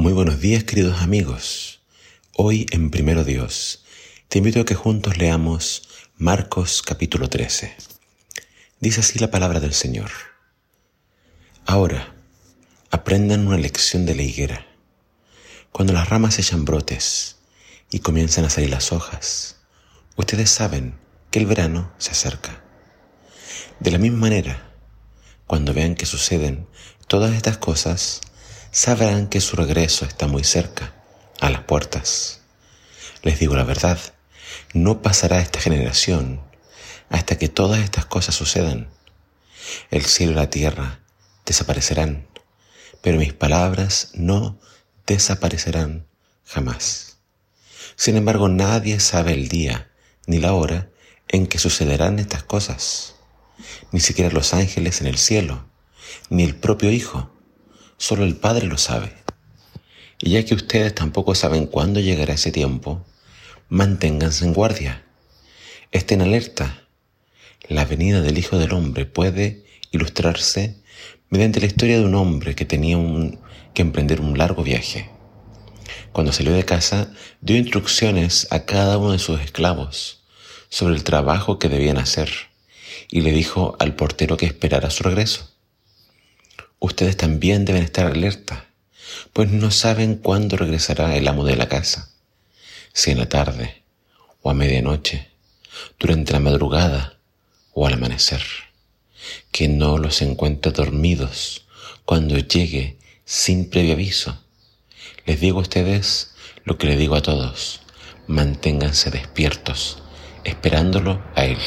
Muy buenos días queridos amigos. Hoy en Primero Dios te invito a que juntos leamos Marcos capítulo 13. Dice así la palabra del Señor. Ahora, aprendan una lección de la higuera. Cuando las ramas echan brotes y comienzan a salir las hojas, ustedes saben que el verano se acerca. De la misma manera, cuando vean que suceden todas estas cosas, sabrán que su regreso está muy cerca, a las puertas. Les digo la verdad, no pasará esta generación hasta que todas estas cosas sucedan. El cielo y la tierra desaparecerán, pero mis palabras no desaparecerán jamás. Sin embargo, nadie sabe el día ni la hora en que sucederán estas cosas, ni siquiera los ángeles en el cielo, ni el propio Hijo Solo el Padre lo sabe. Y ya que ustedes tampoco saben cuándo llegará ese tiempo, manténganse en guardia. Estén alerta. La venida del Hijo del Hombre puede ilustrarse mediante la historia de un hombre que tenía que emprender un largo viaje. Cuando salió de casa, dio instrucciones a cada uno de sus esclavos sobre el trabajo que debían hacer y le dijo al portero que esperara su regreso ustedes también deben estar alerta, pues no saben cuándo regresará el amo de la casa, si en la tarde o a medianoche, durante la madrugada o al amanecer. Que no los encuentre dormidos cuando llegue sin previo aviso. Les digo a ustedes lo que le digo a todos, manténganse despiertos, esperándolo a Él.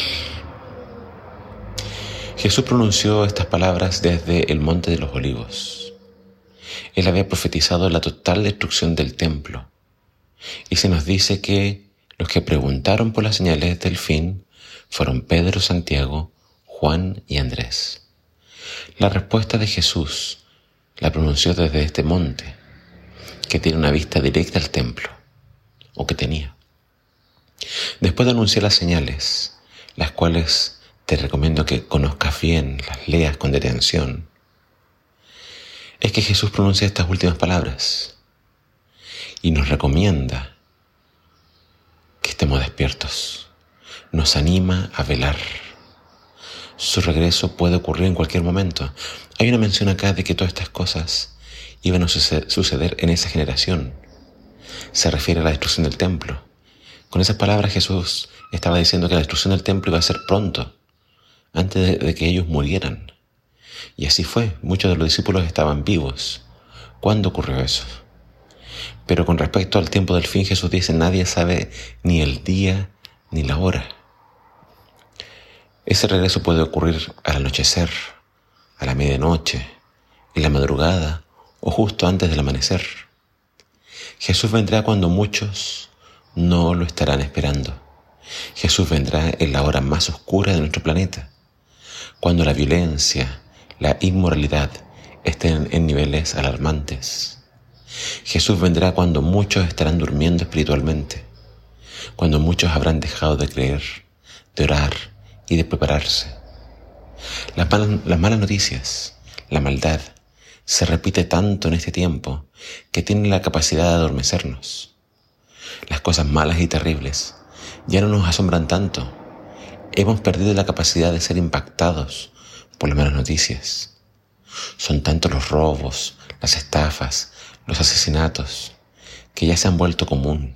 Jesús pronunció estas palabras desde el Monte de los Olivos. Él había profetizado la total destrucción del templo. Y se nos dice que los que preguntaron por las señales del fin fueron Pedro, Santiago, Juan y Andrés. La respuesta de Jesús la pronunció desde este monte, que tiene una vista directa al templo, o que tenía. Después de anunciar las señales, las cuales te recomiendo que conozcas bien, las leas con detención, es que Jesús pronuncia estas últimas palabras y nos recomienda que estemos despiertos, nos anima a velar. Su regreso puede ocurrir en cualquier momento. Hay una mención acá de que todas estas cosas iban a suceder en esa generación. Se refiere a la destrucción del templo. Con esas palabras Jesús estaba diciendo que la destrucción del templo iba a ser pronto antes de, que ellos murieran. Y así fue, muchos de los discípulos estaban vivos. ¿Cuándo ocurrió eso? Pero con respecto al tiempo del fin, Jesús dice, nadie sabe ni el día ni la hora. Ese regreso puede ocurrir al anochecer, a la medianoche, en la madrugada o justo antes del amanecer. Jesús vendrá cuando muchos no lo estarán esperando. Jesús vendrá en la hora más oscura de nuestro planeta cuando la violencia, la inmoralidad estén en niveles alarmantes. Jesús vendrá cuando muchos estarán durmiendo espiritualmente, cuando muchos habrán dejado de creer, de orar y de prepararse. Las malas, noticias, la maldad, se repite tanto en este tiempo que tiene la capacidad de adormecernos. Las cosas malas y terribles ya no nos asombran tanto hemos perdido la capacidad de ser impactados por las malas noticias. Son tantos los robos, las estafas, los asesinatos, que ya se han vuelto común.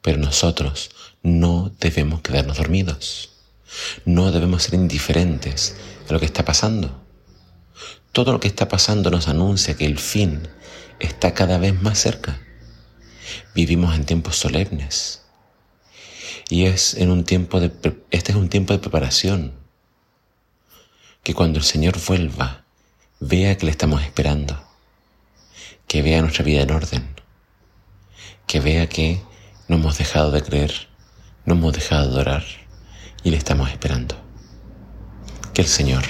Pero nosotros no debemos quedarnos dormidos. No debemos ser indiferentes a lo que está pasando. Todo lo que está pasando nos anuncia que el fin está cada vez más cerca. Vivimos en tiempos solemnes y es en un tiempo de, este es un tiempo de preparación. Que cuando el Señor vuelva, vea que le estamos esperando. Que vea nuestra vida en orden. Que vea que no hemos dejado de creer, no hemos dejado de orar y le estamos esperando. Que el Señor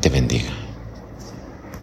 te bendiga.